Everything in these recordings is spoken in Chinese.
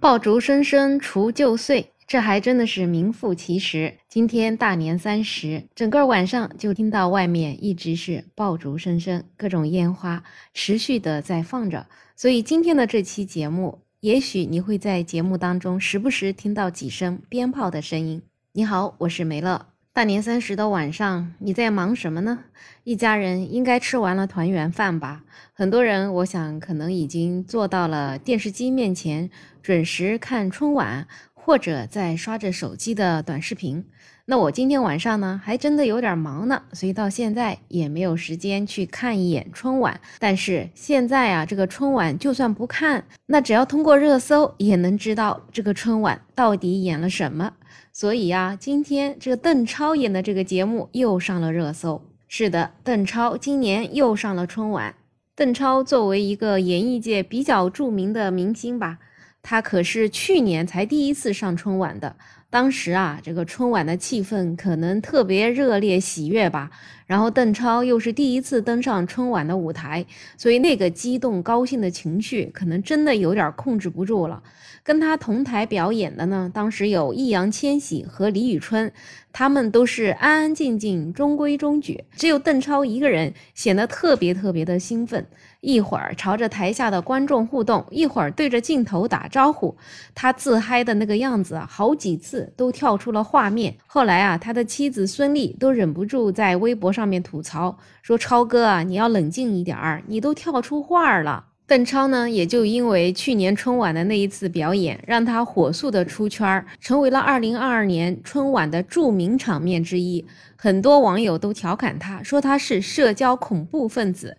爆竹声声除旧岁，这还真的是名副其实。今天大年三十，整个晚上就听到外面一直是爆竹声声，各种烟花持续的在放着。所以今天的这期节目，也许你会在节目当中时不时听到几声鞭炮的声音。你好，我是梅乐。大年三十的晚上，你在忙什么呢？一家人应该吃完了团圆饭吧？很多人，我想可能已经坐到了电视机面前，准时看春晚，或者在刷着手机的短视频。那我今天晚上呢，还真的有点忙呢，所以到现在也没有时间去看一眼春晚。但是现在啊，这个春晚就算不看，那只要通过热搜，也能知道这个春晚到底演了什么。所以呀，今天这个邓超演的这个节目又上了热搜。是的，邓超今年又上了春晚。邓超作为一个演艺界比较著名的明星吧，他可是去年才第一次上春晚的。当时啊，这个春晚的气氛可能特别热烈喜悦吧。然后邓超又是第一次登上春晚的舞台，所以那个激动高兴的情绪可能真的有点控制不住了。跟他同台表演的呢，当时有易烊千玺和李宇春，他们都是安安静静、中规中矩，只有邓超一个人显得特别特别的兴奋，一会儿朝着台下的观众互动，一会儿对着镜头打招呼。他自嗨的那个样子啊，好几次都跳出了画面。后来啊，他的妻子孙俪都忍不住在微博上。面吐槽说：“超哥啊，你要冷静一点儿，你都跳出画了。”邓超呢，也就因为去年春晚的那一次表演，让他火速的出圈，成为了2022年春晚的著名场面之一。很多网友都调侃他说他是社交恐怖分子。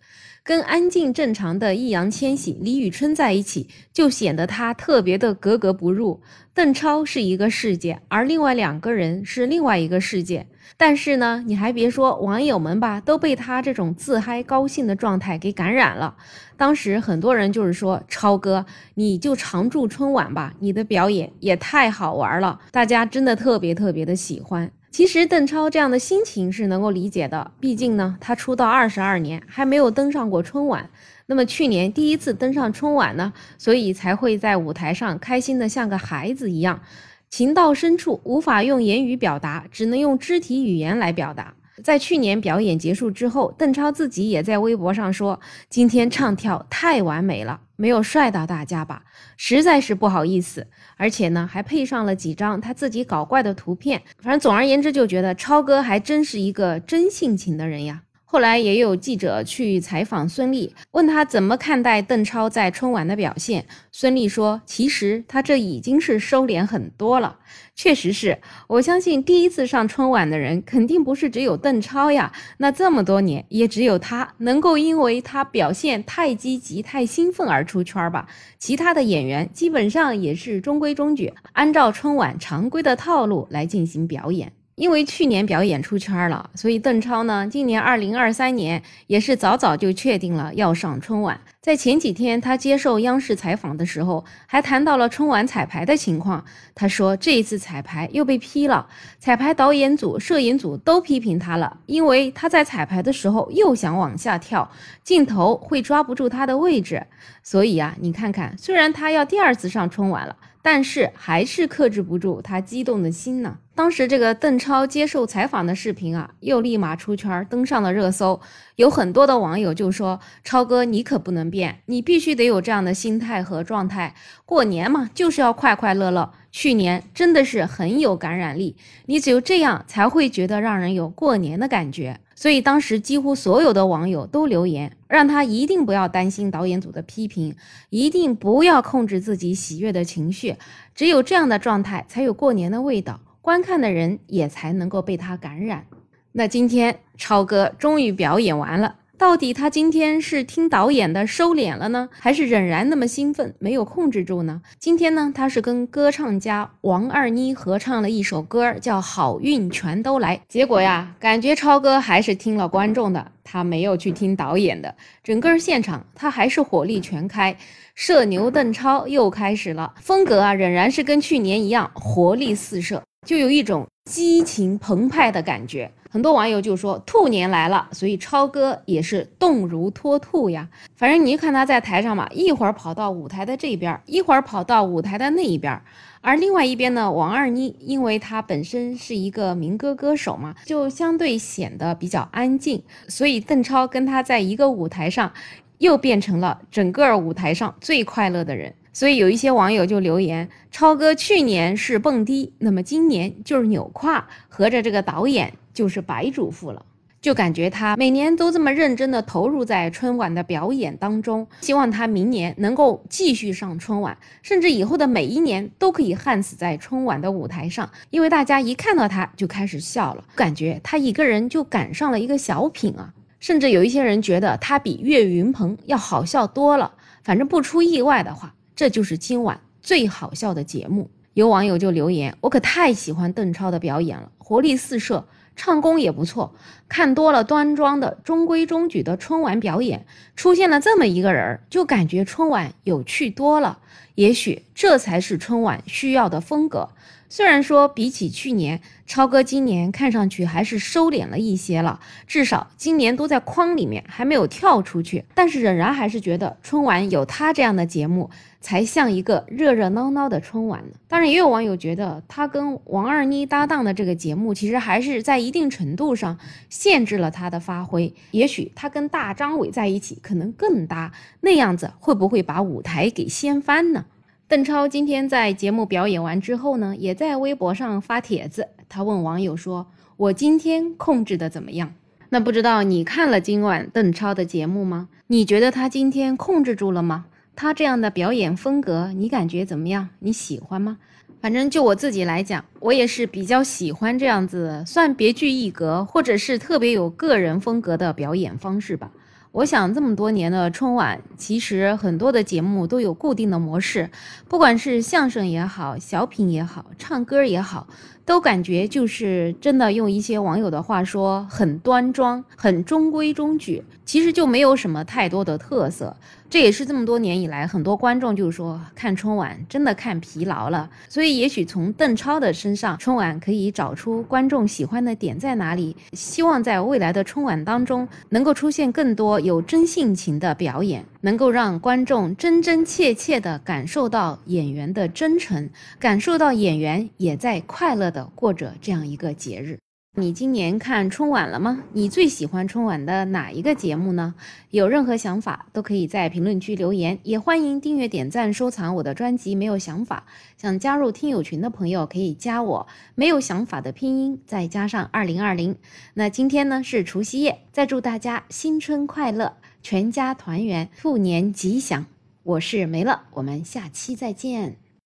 跟安静正常的易烊千玺、李宇春在一起，就显得他特别的格格不入。邓超是一个世界，而另外两个人是另外一个世界。但是呢，你还别说，网友们吧，都被他这种自嗨高兴的状态给感染了。当时很多人就是说，超哥，你就常驻春晚吧，你的表演也太好玩了，大家真的特别特别的喜欢。其实邓超这样的心情是能够理解的，毕竟呢，他出道二十二年还没有登上过春晚，那么去年第一次登上春晚呢，所以才会在舞台上开心的像个孩子一样，情到深处无法用言语表达，只能用肢体语言来表达。在去年表演结束之后，邓超自己也在微博上说：“今天唱跳太完美了，没有帅到大家吧，实在是不好意思。”而且呢，还配上了几张他自己搞怪的图片。反正总而言之，就觉得超哥还真是一个真性情的人呀。后来也有记者去采访孙俪，问他怎么看待邓超在春晚的表现。孙俪说：“其实他这已经是收敛很多了。确实是我相信，第一次上春晚的人肯定不是只有邓超呀。那这么多年，也只有他能够因为他表现太积极、太兴奋而出圈吧。其他的演员基本上也是中规中矩，按照春晚常规的套路来进行表演。”因为去年表演出圈了，所以邓超呢，今年二零二三年也是早早就确定了要上春晚。在前几天他接受央视采访的时候，还谈到了春晚彩排的情况。他说这一次彩排又被批了，彩排导演组、摄影组都批评他了，因为他在彩排的时候又想往下跳，镜头会抓不住他的位置。所以啊，你看看，虽然他要第二次上春晚了。但是还是克制不住他激动的心呢。当时这个邓超接受采访的视频啊，又立马出圈，登上了热搜。有很多的网友就说：“超哥，你可不能变变，你必须得有这样的心态和状态。过年嘛，就是要快快乐乐。去年真的是很有感染力，你只有这样才会觉得让人有过年的感觉。”所以当时几乎所有的网友都留言，让他一定不要担心导演组的批评，一定不要控制自己喜悦的情绪，只有这样的状态才有过年的味道，观看的人也才能够被他感染。那今天超哥终于表演完了。到底他今天是听导演的收敛了呢，还是仍然那么兴奋没有控制住呢？今天呢，他是跟歌唱家王二妮合唱了一首歌，叫《好运全都来》。结果呀，感觉超哥还是听了观众的，他没有去听导演的。整个现场他还是火力全开，社牛邓超又开始了，风格啊仍然是跟去年一样，活力四射。就有一种激情澎湃的感觉。很多网友就说兔年来了，所以超哥也是动如脱兔呀。反正你看他在台上嘛，一会儿跑到舞台的这边，一会儿跑到舞台的那一边。而另外一边呢，王二妮，因为她本身是一个民歌歌手嘛，就相对显得比较安静，所以邓超跟她在一个舞台上，又变成了整个舞台上最快乐的人。所以有一些网友就留言：超哥去年是蹦迪，那么今年就是扭胯，合着这个导演就是白主妇了。就感觉他每年都这么认真的投入在春晚的表演当中，希望他明年能够继续上春晚，甚至以后的每一年都可以焊死在春晚的舞台上，因为大家一看到他就开始笑了，感觉他一个人就赶上了一个小品啊，甚至有一些人觉得他比岳云鹏要好笑多了。反正不出意外的话，这就是今晚最好笑的节目。有网友就留言：“我可太喜欢邓超的表演了，活力四射。”唱功也不错，看多了端庄的中规中矩的春晚表演，出现了这么一个人儿，就感觉春晚有趣多了。也许这才是春晚需要的风格。虽然说比起去年，超哥今年看上去还是收敛了一些了，至少今年都在框里面，还没有跳出去。但是仍然还是觉得春晚有他这样的节目，才像一个热热闹闹的春晚呢。当然，也有网友觉得他跟王二妮搭档的这个节目，其实还是在一定程度上限制了他的发挥。也许他跟大张伟在一起可能更搭，那样子会不会把舞台给掀翻呢？邓超今天在节目表演完之后呢，也在微博上发帖子。他问网友说：“我今天控制的怎么样？”那不知道你看了今晚邓超的节目吗？你觉得他今天控制住了吗？他这样的表演风格，你感觉怎么样？你喜欢吗？反正就我自己来讲，我也是比较喜欢这样子，算别具一格，或者是特别有个人风格的表演方式吧。我想这么多年的春晚，其实很多的节目都有固定的模式，不管是相声也好，小品也好，唱歌也好，都感觉就是真的用一些网友的话说，很端庄，很中规中矩，其实就没有什么太多的特色。这也是这么多年以来，很多观众就是说看春晚真的看疲劳了。所以也许从邓超的身上，春晚可以找出观众喜欢的点在哪里。希望在未来的春晚当中，能够出现更多有真性情的表演，能够让观众真真切切地感受到演员的真诚，感受到演员也在快乐地过着这样一个节日。你今年看春晚了吗？你最喜欢春晚的哪一个节目呢？有任何想法都可以在评论区留言，也欢迎订阅、点赞、收藏我的专辑。没有想法想加入听友群的朋友可以加我，没有想法的拼音再加上二零二零。那今天呢是除夕夜，再祝大家新春快乐，全家团圆，兔年吉祥。我是梅乐，我们下期再见。